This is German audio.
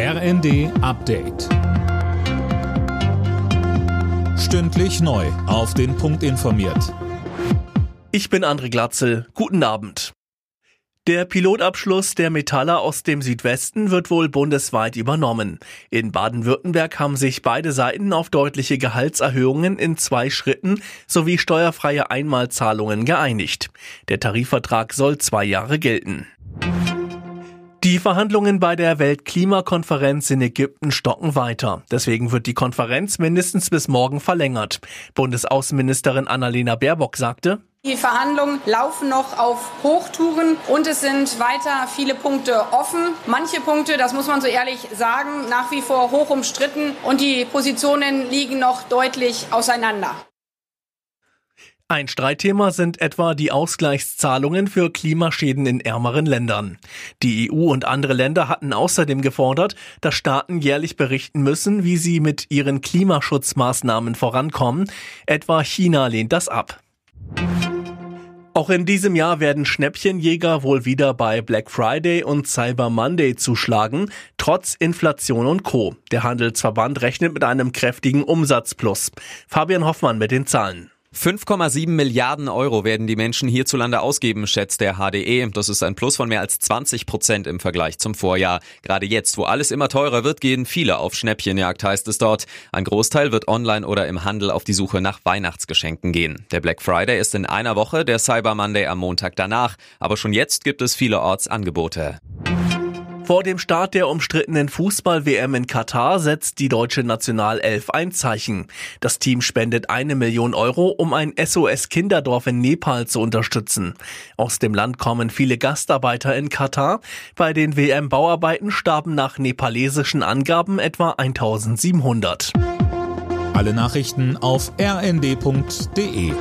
RND Update. Stündlich neu. Auf den Punkt informiert. Ich bin André Glatzel. Guten Abend. Der Pilotabschluss der Metaller aus dem Südwesten wird wohl bundesweit übernommen. In Baden-Württemberg haben sich beide Seiten auf deutliche Gehaltserhöhungen in zwei Schritten sowie steuerfreie Einmalzahlungen geeinigt. Der Tarifvertrag soll zwei Jahre gelten. Die Verhandlungen bei der Weltklimakonferenz in Ägypten stocken weiter. Deswegen wird die Konferenz mindestens bis morgen verlängert. Bundesaußenministerin Annalena Baerbock sagte, die Verhandlungen laufen noch auf Hochtouren und es sind weiter viele Punkte offen. Manche Punkte, das muss man so ehrlich sagen, nach wie vor hoch umstritten und die Positionen liegen noch deutlich auseinander. Ein Streitthema sind etwa die Ausgleichszahlungen für Klimaschäden in ärmeren Ländern. Die EU und andere Länder hatten außerdem gefordert, dass Staaten jährlich berichten müssen, wie sie mit ihren Klimaschutzmaßnahmen vorankommen. Etwa China lehnt das ab. Auch in diesem Jahr werden Schnäppchenjäger wohl wieder bei Black Friday und Cyber Monday zuschlagen, trotz Inflation und Co. Der Handelsverband rechnet mit einem kräftigen Umsatzplus. Fabian Hoffmann mit den Zahlen. 5,7 Milliarden Euro werden die Menschen hierzulande ausgeben, schätzt der HDE. Das ist ein Plus von mehr als 20 Prozent im Vergleich zum Vorjahr. Gerade jetzt, wo alles immer teurer wird, gehen viele auf Schnäppchenjagd, heißt es dort. Ein Großteil wird online oder im Handel auf die Suche nach Weihnachtsgeschenken gehen. Der Black Friday ist in einer Woche, der Cyber Monday am Montag danach. Aber schon jetzt gibt es vielerorts Angebote. Vor dem Start der umstrittenen Fußball-WM in Katar setzt die deutsche Nationalelf ein Zeichen. Das Team spendet eine Million Euro, um ein SOS-Kinderdorf in Nepal zu unterstützen. Aus dem Land kommen viele Gastarbeiter in Katar. Bei den WM-Bauarbeiten starben nach nepalesischen Angaben etwa 1700. Alle Nachrichten auf rnd.de